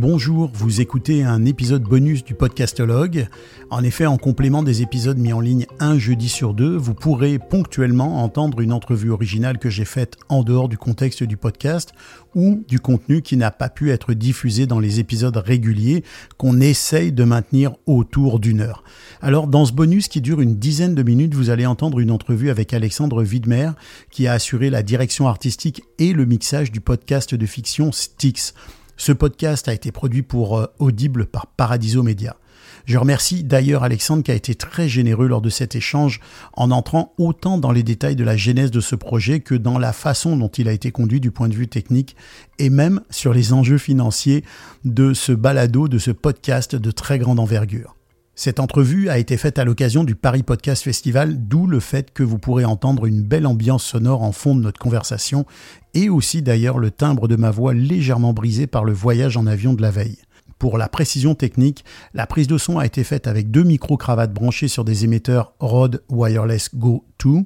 bonjour, vous écoutez un épisode bonus du podcastologue. En effet, en complément des épisodes mis en ligne un jeudi sur deux, vous pourrez ponctuellement entendre une entrevue originale que j'ai faite en dehors du contexte du podcast ou du contenu qui n'a pas pu être diffusé dans les épisodes réguliers qu'on essaye de maintenir autour d'une heure. Alors, dans ce bonus qui dure une dizaine de minutes, vous allez entendre une entrevue avec Alexandre Widmer qui a assuré la direction artistique et le mixage du podcast de fiction Styx. Ce podcast a été produit pour euh, Audible par Paradiso Media. Je remercie d'ailleurs Alexandre qui a été très généreux lors de cet échange en entrant autant dans les détails de la genèse de ce projet que dans la façon dont il a été conduit du point de vue technique et même sur les enjeux financiers de ce balado, de ce podcast de très grande envergure. Cette entrevue a été faite à l'occasion du Paris Podcast Festival, d'où le fait que vous pourrez entendre une belle ambiance sonore en fond de notre conversation et aussi d'ailleurs le timbre de ma voix légèrement brisé par le voyage en avion de la veille. Pour la précision technique, la prise de son a été faite avec deux micro-cravates branchés sur des émetteurs Rode Wireless Go 2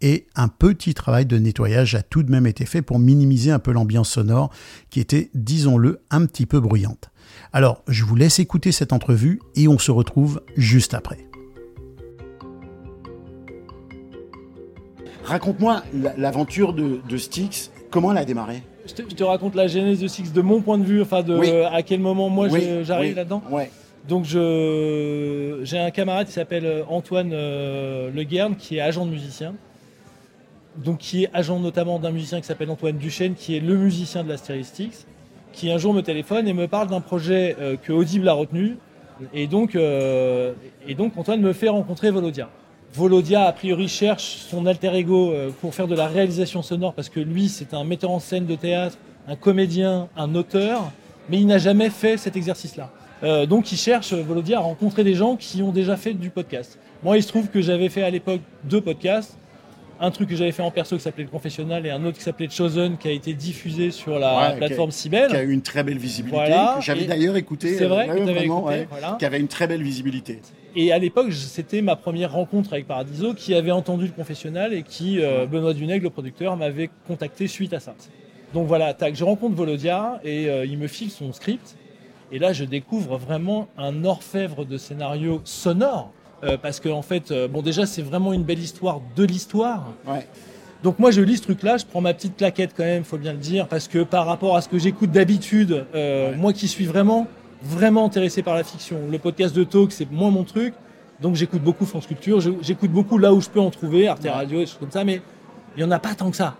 et un petit travail de nettoyage a tout de même été fait pour minimiser un peu l'ambiance sonore qui était, disons-le, un petit peu bruyante. Alors, je vous laisse écouter cette entrevue et on se retrouve juste après. Raconte-moi l'aventure de, Styx, comment elle a démarré? Je te, raconte la genèse de Styx de mon point de vue, enfin de à quel moment moi j'arrive là-dedans. Donc j'ai un camarade qui s'appelle Antoine euh, Le Guerne qui est agent de musicien. Donc qui est agent notamment d'un musicien qui s'appelle Antoine Duchesne qui est le musicien de la Styx qui un jour me téléphone et me parle d'un projet euh, que Audible a retenu. Et donc, euh, et donc Antoine me fait rencontrer Volodia. Volodia, a priori, cherche son alter ego euh, pour faire de la réalisation sonore parce que lui, c'est un metteur en scène de théâtre, un comédien, un auteur, mais il n'a jamais fait cet exercice-là. donc il cherche, Volodia, à rencontrer des gens qui ont déjà fait du podcast. Moi, il se trouve que j'avais fait à l'époque deux podcasts un truc que j'avais fait en perso qui s'appelait Le Confessionnal et un autre qui s'appelait Chosen qui a été diffusé sur la plateforme Sibel. Qui a eu une très belle visibilité. J'avais d'ailleurs écouté. C'est vrai, écouté, Qui avait une très belle visibilité. Et à l'époque, c'était ma première rencontre avec Paradiso qui avait entendu Le Confessionnal et qui, euh, Benoît Dunègue, le producteur, m'avait contacté suite à ça. Donc voilà, tac, je rencontre Volodia et euh, il me file son script. Et là, je découvre vraiment un orfèvre de scénario sonore euh, parce que en fait, euh, bon déjà c'est vraiment une belle histoire de l'histoire. Donc moi je lis ce truc-là, je prends ma petite plaquette quand même, faut bien le dire, parce que par rapport à ce que j'écoute d'habitude, euh, moi qui suis vraiment vraiment intéressé par la fiction, le podcast de talk c'est moins mon truc, donc j'écoute beaucoup France Culture, j'écoute beaucoup là où je peux en trouver, Arte Radio, des choses comme ça, mais il y en a pas tant que ça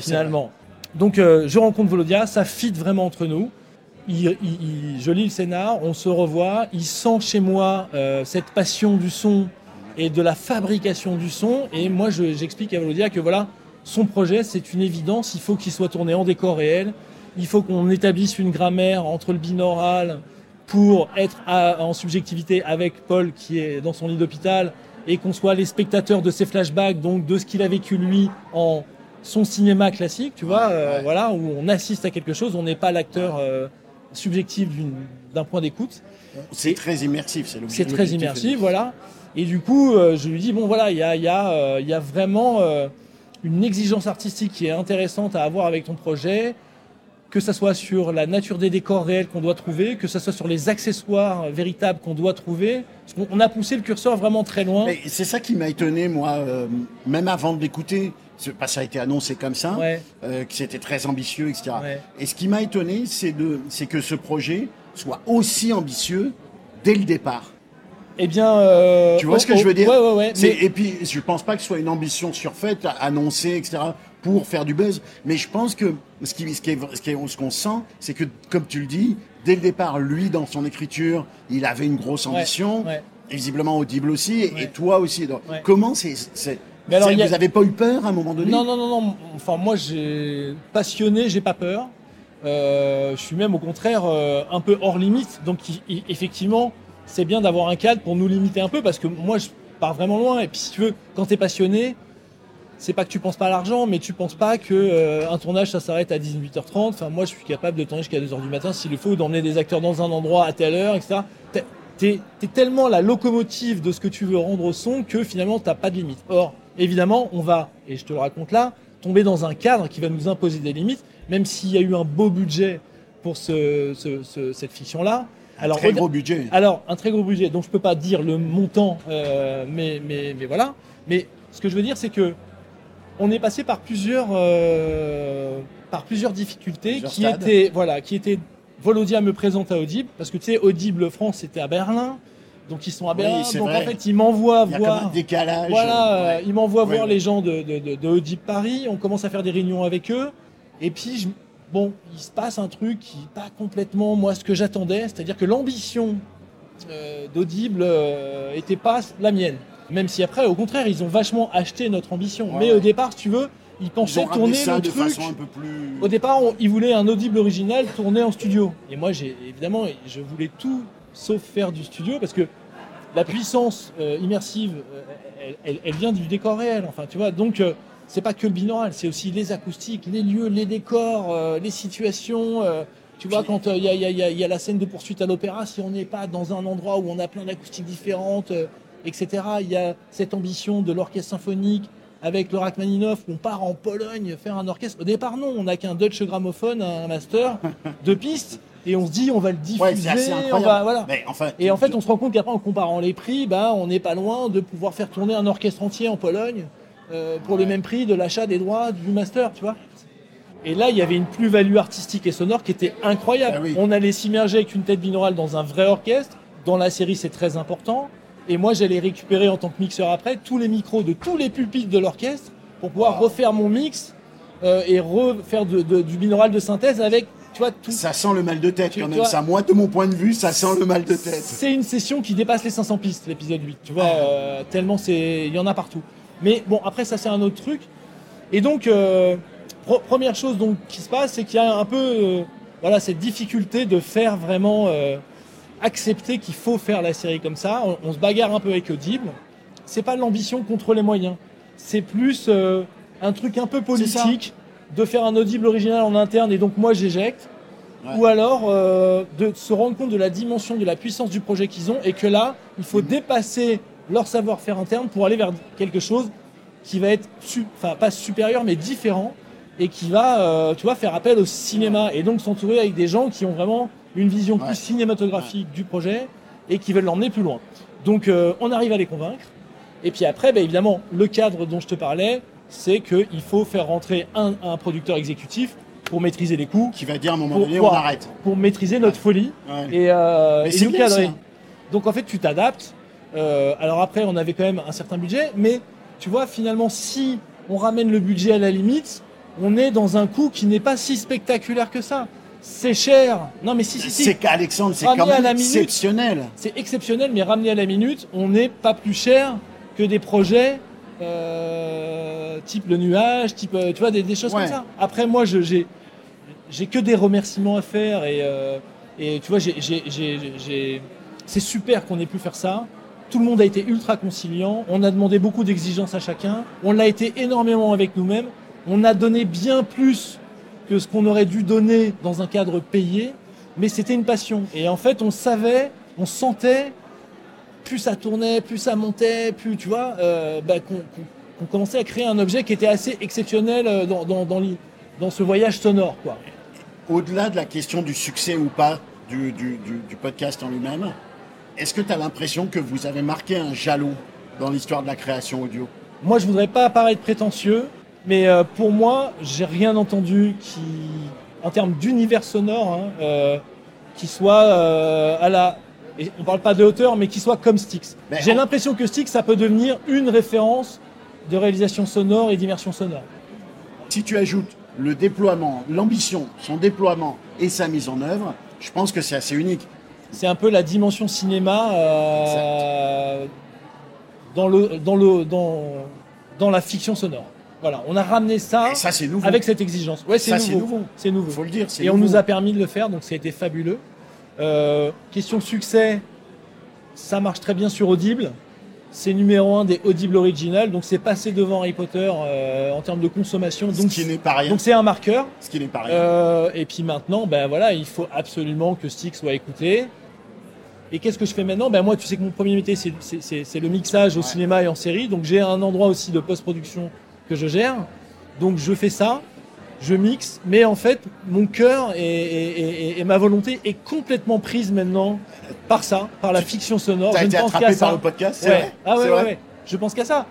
finalement. Donc je rencontre Volodia, ça fit vraiment entre nous je lis le scénar, on se revoit, il sent chez moi euh, cette passion du son et de la fabrication du son. Et moi, j'explique à Valodia que voilà, son projet, c'est une évidence, il faut qu'il soit tourné en décor réel, il faut qu'on établisse une grammaire entre le binaural pour être en subjectivité avec Paul qui est dans son lit d'hôpital et qu'on soit les spectateurs de ses flashbacks, donc de ce qu'il a vécu lui en son cinéma classique, tu vois, euh, voilà, où on assiste à quelque chose, on n'est pas l'acteur euh, subjectif d'un point d'écoute. C'est très immersif, c'est C'est très immersif, voilà. Et du coup, euh, je lui dis, bon voilà, il y a, y, a, euh, y a, vraiment euh, une exigence artistique qui est intéressante à avoir avec ton projet, que ce soit sur la nature des décors réels qu'on doit trouver, que ce soit sur les accessoires véritables qu'on doit trouver. On a poussé le curseur vraiment très loin. C'est ça qui m'a étonné, moi, même avant de l'écouter pas ça a été annoncé comme ça, euh, que c'était très ambitieux, etc. Et ce qui m'a étonné, c'est que ce projet soit aussi ambitieux dès le départ. Eh bien, euh, tu vois ce que je veux dire? ouais, ouais, mais... Et puis, je pense pas que ce soit une ambition surfaite, annoncée, etc., pour faire du buzz. Mais je pense que ce qui, ce qui est, ce qu'on sent, c'est que, comme tu le dis, dès le départ, lui, dans son écriture, il avait une grosse ambition, visiblement audible aussi, et, toi aussi. Donc, comment c'est mais alors, vous n'avez pas eu peur à un moment donné Non, non, non, non. Enfin, moi, j'ai passionné, j'ai pas peur. Euh, je suis même au contraire euh, un peu hors limite. Donc, effectivement, c'est bien d'avoir un cadre pour nous limiter un peu parce que moi, je pars vraiment loin. Et puis, si tu veux, quand tu es passionné, c'est pas que tu penses pas à l'argent, mais tu penses pas que euh, un tournage ça s'arrête à 18h30. Enfin, moi, je suis capable de tourner jusqu'à 2h du matin s'il le faut, d'emmener des acteurs dans un endroit à telle heure, etc. T'es es tellement la locomotive de ce que tu veux rendre au son que finalement t'as pas de limite. Or, évidemment, on va, et je te le raconte là, tomber dans un cadre qui va nous imposer des limites, même s'il y a eu un beau budget pour ce, ce- ce- cette fiction-là. Alors, Très gros budget. alors, un très gros budget, donc je peux pas dire le montant, euh, mais, mais, mais voilà. Mais ce que je veux dire, c'est que on est passé par plusieurs, euh, par plusieurs difficultés Plusieurs qui stades. étaient, voilà, qui étaient. Volodia me présente à Audible, parce que tu sais, Audible France, c'était à Berlin, donc ils sont à Berlin, donc vrai. en fait, ils m'envoient voir. décalage. Voilà, euh, Ouais. ils m'envoient Ouais, voir ouais. les gens de, de, de, de Audible Paris. On commence à faire des réunions avec eux. Et puis, je- bon, il se passe un truc qui n'est pas complètement moi ce que j'attendais. C'est-à-dire que l'ambition euh, d'Audible euh, était pas la mienne. Même si après, au contraire, ils ont vachement acheté notre ambition. Mais au départ, si tu veux, ils Ils pensaient ramené tourner ça le de truc. façon un peu plus. Au départ, on- ils voulaient un audible original tourné en studio. Et moi, j'ai évidemment, je voulais tout sauf faire du studio parce que la puissance euh, immersive, euh, elle, vient du décor réel. Enfin, tu vois. Donc, euh, c'est pas que le binaural, c'est aussi les acoustiques, les lieux, les décors, euh, les situations. tu vois, quand il y, a, la scène de poursuite à l'opéra, si on n'est pas dans un endroit où on a plein d'acoustiques différentes, etc., il y a cette ambition de l'orchestre symphonique avec le Rachmaninoff, on part en Pologne faire un orchestre. Au départ, non, on n'a qu'un Dutch gramophone, un master, deux pistes, et on se dit on va le diffuser, Ouais, on va, voilà. Mais enfin, Et en fait, on se rend compte qu'après, en comparant les prix, bah, on n'est pas loin de pouvoir faire tourner un orchestre entier en Pologne euh, pour le même prix de l'achat des droits du master, tu vois. Et là, il y avait une plus-value artistique et sonore qui était incroyable. Ah oui. On allait s'immerger avec une tête binaurale dans un vrai orchestre. Dans la série, c'est très important. Et moi, j'allais récupérer en tant que mixeur après tous les micros de tous les pupitres de l'orchestre pour pouvoir refaire mon mix euh, et refaire de- de- du binaural de synthèse avec, tu vois, tout. ça sent le mal de tête Tu- quand même. Ça, moi, de mon point de vue, ça sent le mal de tête. C'est une session qui dépasse les 500 pistes, l'épisode 8. Tu vois, euh, tellement c'est, il y en a partout. Mais bon, après ça c'est un autre truc. Et donc, euh, pro- première chose donc qui se passe, c'est qu'il y a un peu, euh, voilà, cette difficulté de faire vraiment accepter qu'il faut faire la série comme ça. On, on se bagarre un peu avec Audible. C'est pas l'ambition contre les moyens. C'est plus un truc un peu politique de faire un Audible original en interne et donc moi j'éjecte. Ouais. Ou alors euh, de se rendre compte de la dimension, de la puissance du projet qu'ils ont et que là, il faut dépasser leur savoir-faire interne pour aller vers quelque chose qui va être, su- enfin pas supérieur, mais différent et qui va, euh, tu vois, faire appel au cinéma et donc s'entourer avec des gens qui ont vraiment une vision Ouais. plus cinématographique du projet et qui veulent l'emmener plus loin. Donc euh, on arrive à les convaincre. Et puis après, bah, évidemment, le cadre dont je te parlais, c'est qu'il faut faire rentrer un, un producteur exécutif pour maîtriser les coûts, Qui va dire à un moment Pour donné, on arrête. pour maîtriser notre folie Ouais. et, euh, et nous cadrer. Donc en fait, tu t'adaptes. Euh, alors après, on avait quand même un certain budget, mais tu vois, finalement, si on ramène le budget à la limite, on est dans un coût qui n'est pas si spectaculaire que ça. C'est cher. Non, mais si, si, si. C'est qu'Alexandre, c'est quand même minute. exceptionnel. C'est exceptionnel, mais ramené à la minute, on n'est pas plus cher que des projets euh, type le nuage, type, euh, tu vois, des, des choses Ouais. comme ça. Après, moi, j'ai j'ai que des remerciements à faire et, euh, et tu vois, j'ai- j'ai- j'ai- j'ai- c'est super qu'on ait pu faire ça. Tout le monde a été ultra conciliant. On a demandé beaucoup d'exigences à chacun. On l'a été énormément avec nous-mêmes. On a donné bien plus que ce qu'on aurait dû donner dans un cadre payé, mais c'était une passion. Et en fait, on savait, on sentait, plus ça tournait, plus ça montait, plus, tu vois, euh, bah, qu'on qu'on- qu'on commençait à créer un objet qui était assez exceptionnel euh, dans, dans, dans, l'y- dans ce voyage sonore, quoi. Au-delà de la question du succès ou pas du, du- du- du podcast en lui-même, est-ce que tu as l'impression que vous avez marqué un jalon dans l'histoire de la création audio? Moi, je voudrais pas paraître prétentieux, mais euh, pour moi, j'ai rien entendu qui, en termes d'univers sonore, hein, euh, qui soit euh, à la. et on parle pas de hauteur, mais qui soit comme Styx. J'ai l'impression que Styx, ça peut devenir une référence de réalisation sonore et d'immersion sonore. Si tu ajoutes le déploiement, l'ambition, son déploiement et sa mise en œuvre, je pense que c'est assez unique. C'est un peu la dimension cinéma euh, dans, le, dans, le, dans, dans la fiction sonore. Voilà, on a ramené ça, ça, c'est nouveau. avec cette exigence. Ouais, c'est nouveau. nouveau. C'est nouveau. faut le dire. Et on nous a permis de le faire, donc ça a été fabuleux. Euh, question succès, ça marche très bien sur Audible. C'est numéro un des Audible Original, donc c'est passé devant Harry Potter euh, en termes de consommation. Ce Donc qui n'est pas rien. donc c'est un marqueur. Ce qui n'est pas rien. Euh, et puis maintenant, ben voilà, il faut absolument que Stick soit écouté. Et qu'est-ce que je fais maintenant? Ben moi, tu sais que mon premier métier, c'est- c'est c'est- c'est le mixage au Ouais. cinéma et en série. Donc j'ai un endroit aussi de post-production que je gère. Donc je fais ça. Je mixe, mais en fait, mon cœur et, ma volonté est complètement prise maintenant par ça, par la fiction sonore. T'as été attrapé par le podcast, c'est vrai Ah ouais, ouais, Je pense qu'à ça.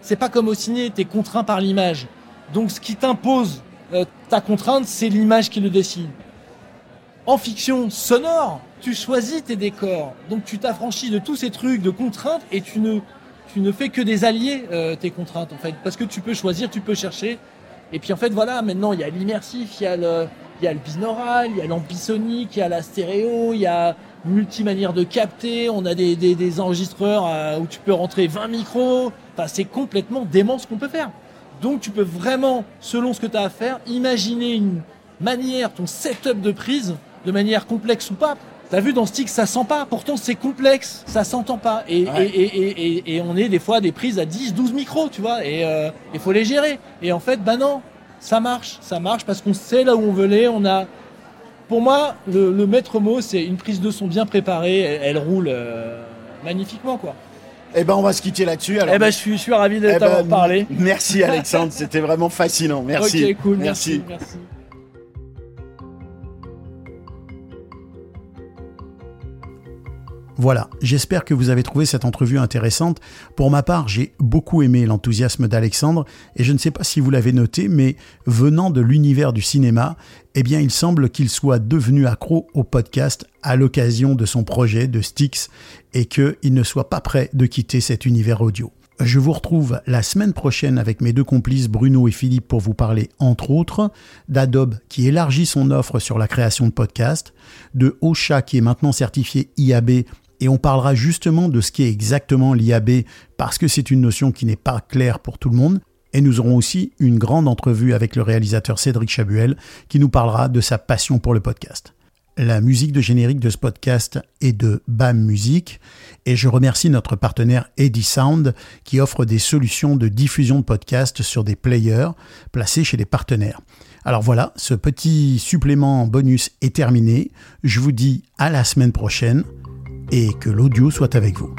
C'est pas comme au ciné, t'es contraint par l'image. Donc ce qui t'impose euh, ta contrainte, c'est l'image qui le décide. En fiction sonore, tu choisis tes décors. Donc tu t'affranchis de tous ces trucs de contraintes et tu ne, tu ne fais que des alliés, euh, tes contraintes, en fait. Parce que tu peux choisir, tu peux chercher. Et puis en fait, voilà, maintenant, il y a l'immersif, il y a le, il y a le binaural, il y a l'amplisonique, il y a la stéréo, il y a multi-manière de capter, on a des, des, des enregistreurs euh, où tu peux rentrer 20 micros. Enfin, c'est complètement dément ce qu'on peut faire. Donc tu peux vraiment, selon ce que tu as à faire, imaginer une manière, ton setup de prise, de manière complexe ou pas. T'as vu dans Stick, ça sent pas. Pourtant, c'est complexe, ça s'entend pas. Et, et, et, on est des fois des prises à 10, 12 micros, tu vois. Et il euh, faut les gérer. Et en fait, bah non, ça marche. Ça marche parce qu'on sait là où on veut aller. On a, pour moi, le, maître mot, c'est une prise de son bien préparée. Elle, roule euh, magnifiquement, quoi. Eh ben, on va se quitter là-dessus. Eh ben, je suis, je suis ravi de eh t'avoir ben, parlé. Merci Alexandre, c'était vraiment fascinant. Merci. Ok, cool. merci. merci. Voilà, j'espère que vous avez trouvé cette entrevue intéressante. Pour ma part, j'ai beaucoup aimé l'enthousiasme d'Alexandre et je ne sais pas si vous l'avez noté, mais venant de l'univers du cinéma, eh bien il semble qu'il soit devenu accro au podcast à l'occasion de son projet de Styx et qu'il ne soit pas prêt de quitter cet univers audio. Je vous retrouve la semaine prochaine avec mes deux complices Bruno et Philippe pour vous parler entre autres d'Adobe qui élargit son offre sur la création de podcasts, de Ocha qui est maintenant certifié IAB et on parlera justement de ce qu'est exactement l'IAB parce que c'est une notion qui n'est pas claire pour tout le monde. Et nous aurons aussi une grande entrevue avec le réalisateur Cédric Chabuel qui nous parlera de sa passion pour le podcast. La musique de générique de ce podcast est de BAM Music et je remercie notre partenaire Eddy Sound qui offre des solutions de diffusion de podcasts sur des players placés chez les partenaires. Alors voilà, ce petit supplément bonus est terminé. Je vous dis à la semaine prochaine et que l'audio soit avec vous.